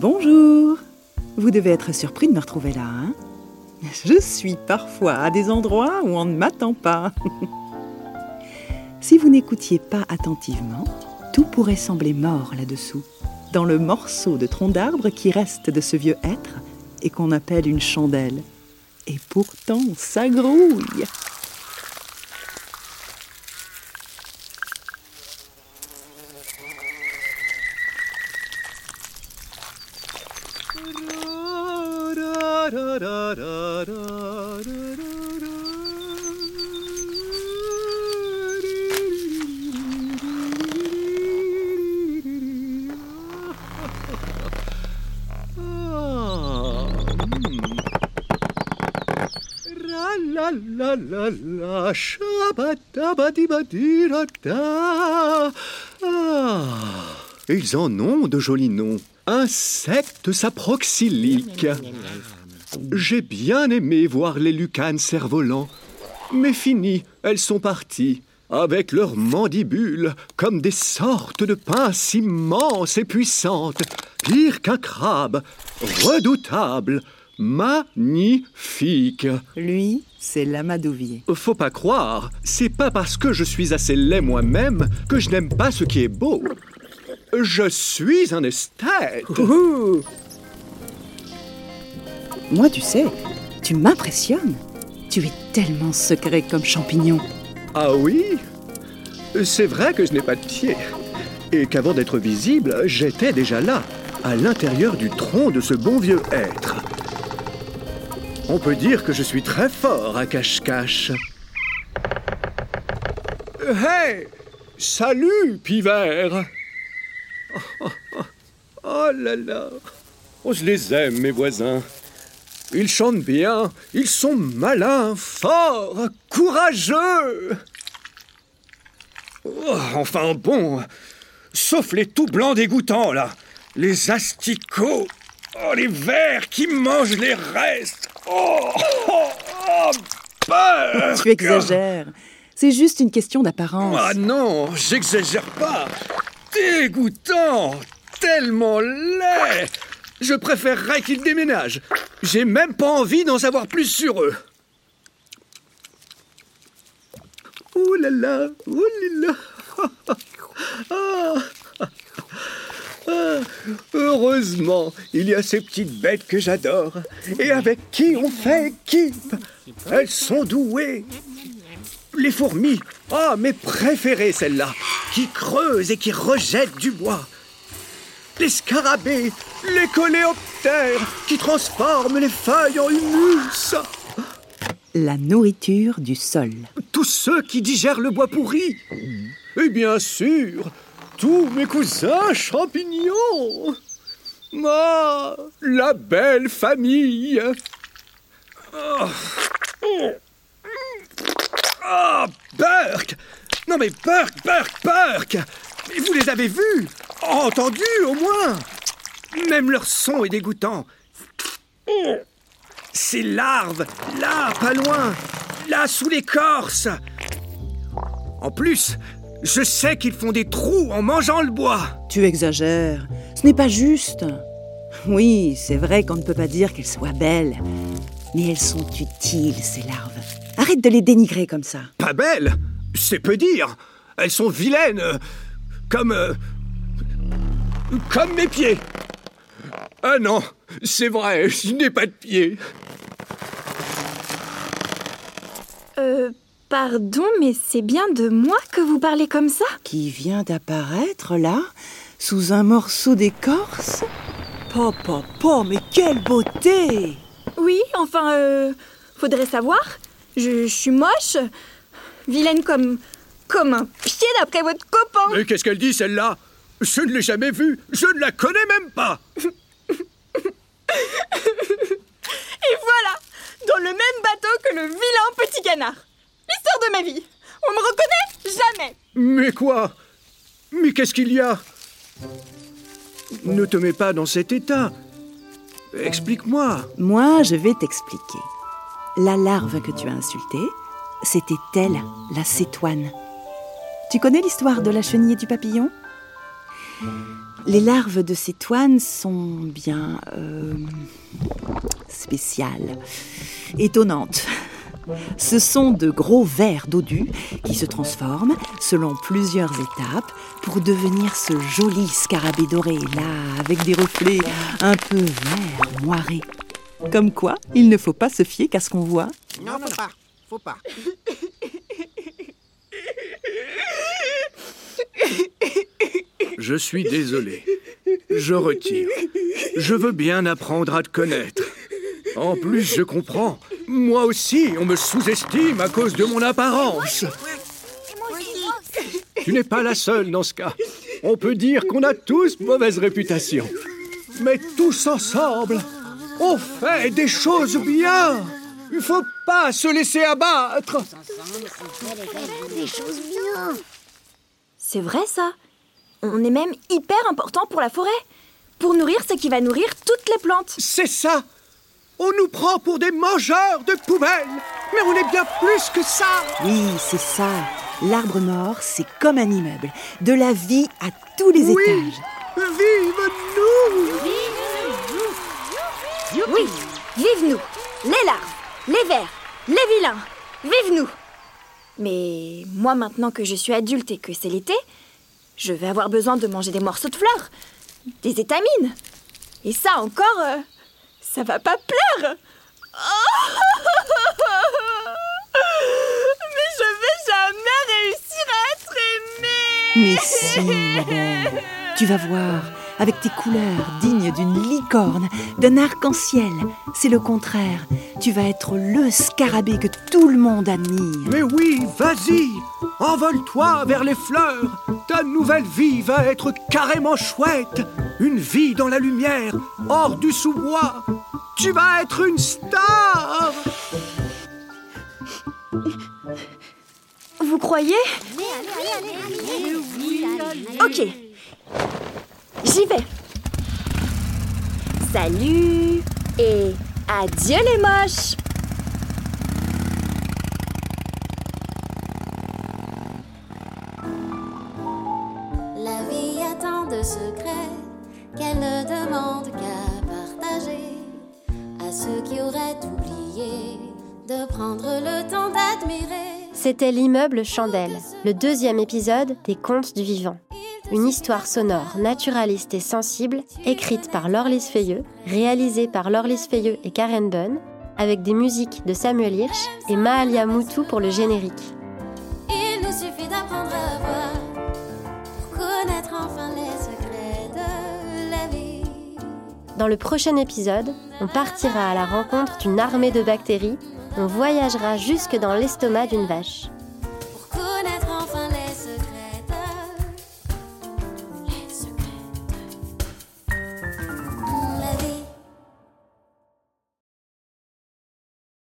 Bonjour Vous devez être surpris de me retrouver là, hein Je suis parfois à des endroits où on ne m'attend pas. si vous n'écoutiez pas attentivement, tout pourrait sembler mort là-dessous, dans le morceau de tronc d'arbre qui reste de ce vieux être et qu'on appelle une chandelle. Et pourtant, ça grouille la. Ah, ils en ont de jolis noms. Insectes saproxyliques. J'ai bien aimé voir les lucanes cerfs-volants. Mais fini, elles sont parties, avec leurs mandibules, comme des sortes de pinces immenses et puissantes, pire qu'un crabe, redoutable, magnifique. Lui, c'est l'amadouvier. Faut pas croire, c'est pas parce que je suis assez laid moi-même que je n'aime pas ce qui est beau. Je suis un esthète. Ouhou Moi, tu sais, tu m'impressionnes. Tu es tellement secret comme champignon. Ah oui? C'est vrai que je n'ai pas de pied. Et qu'avant d'être visible, j'étais déjà là, à l'intérieur du tronc de ce bon vieux être. On peut dire que je suis très fort à cache-cache. Hey Salut, pivert oh, oh, oh, oh là là Oh, je les aime, mes voisins. Ils chantent bien, ils sont malins, forts, courageux. Oh, enfin bon, sauf les tout blancs dégoûtants, là. Les asticots, oh, les vers qui mangent les restes. Oh, oh, Burk Tu exagères. C'est juste une question d'apparence. Ah non, j'exagère pas. Dégoûtant, tellement laid. Je préférerais qu'ils déménagent. J'ai même pas envie d'en savoir plus sur eux. Ouh là là, ouh là là. Ah. Ah, heureusement, il y a ces petites bêtes que j'adore et avec qui on fait équipe? Elles sont douées. Les fourmis, ah, mes préférées celles-là, qui creusent et qui rejettent du bois. Les scarabées, les coléoptères, qui transforment les feuilles en humus. La nourriture du sol. Tous ceux qui digèrent le bois pourri. Et bien sûr, tous mes cousins champignons. Ah, la belle famille. Oh. Ah, Burke Non mais Burke, Burke, Burke Vous les avez vus Entendus au moins Même leur son est dégoûtant. Ces larves, là, pas loin, là, sous l'écorce. En plus, je sais qu'ils font des trous en mangeant le bois. Tu exagères. Ce n'est pas juste. Oui, c'est vrai qu'on ne peut pas dire qu'elles soient belles. Mais elles sont utiles, ces larves. Arrête de les dénigrer comme ça. Pas belles C'est peu dire. Elles sont vilaines. Comme... euh, Comme mes pieds. Ah non, c'est vrai, je n'ai pas de pieds. Euh, pardon, mais c'est bien de moi que vous parlez comme ça Qui vient d'apparaître là, sous un morceau d'écorce Papa, papa, mais quelle beauté Oui, enfin, euh, faudrait savoir. Je, je suis moche, vilaine comme, comme un pied d'après votre copain. Mais qu'est-ce qu'elle dit celle-là? Je ne l'ai jamais vue, je ne la connais même pas. Et voilà, dans le même bateau que le vilain petit canard. L'histoire de ma vie. On me reconnaît jamais. Mais quoi? Mais qu'est-ce qu'il y a? Ne te mets pas dans cet état. Explique-moi. Moi, je vais t'expliquer. La larve que tu as insultée, c'était elle, la cétoine. Tu connais l'histoire de la chenille et du papillon? Les larves de ces toines sont bien euh, spéciales, étonnantes. Ce sont de gros vers dodus qui se transforment selon plusieurs étapes pour devenir ce joli scarabée doré là avec des reflets un peu verts, moirés. Comme quoi, il ne faut pas se fier qu'à ce qu'on voit. Non, faut pas. Faut pas. Je suis désolé. Je retire. Je veux bien apprendre à te connaître. En plus, je comprends. Moi aussi, on me sous-estime à cause de mon apparence. Tu n'es pas la seule dans ce cas. On peut dire qu'on a tous mauvaise réputation. Mais tous ensemble, on fait des choses bien. Il faut pas se laisser abattre. C'est vrai ça. On est même hyper important pour la forêt. Pour nourrir ce qui va nourrir toutes les plantes. C'est ça. On nous prend pour des mangeurs de poubelles. Mais on est bien plus que ça. Oui, c'est ça. L'arbre mort, c'est comme un immeuble. De la vie à tous les Oui. étages. Vive nous Oui, vive nous, les larves, les vers, les vilains, vive nous. Mais moi maintenant que je suis adulte et que c'est l'été, je vais avoir besoin de manger des morceaux de fleurs, des étamines. Et ça encore, euh, ça va pas plaire. Mais je vais jamais réussir à être aimée. Mais si, ma belle, tu vas voir, avec tes couleurs dignes d'une licorne, d'un arc-en-ciel, c'est le contraire. Tu vas être le scarabée que tout le monde admire. Mais oui, vas-y Envole-toi vers les fleurs Ta nouvelle vie va être carrément chouette Une vie dans la lumière, hors du sous-bois Tu vas être une star Vous croyez? Ok. J'y vais. Salut et adieu les moches. La vie a tant de secrets qu'elle ne demande qu'à partager C'était l'immeuble Chandelle, le deuxième épisode des Contes du Vivant. Une histoire sonore naturaliste et sensible, écrite par Laure Feuilleux, réalisée par Laure Feuilleux et Karen Bunn, avec des musiques de Samuel Hirsch et Maalia Moutou pour le générique. Dans le prochain épisode, on partira à la rencontre d'une armée de bactéries, on voyagera jusque dans l'estomac d'une vache.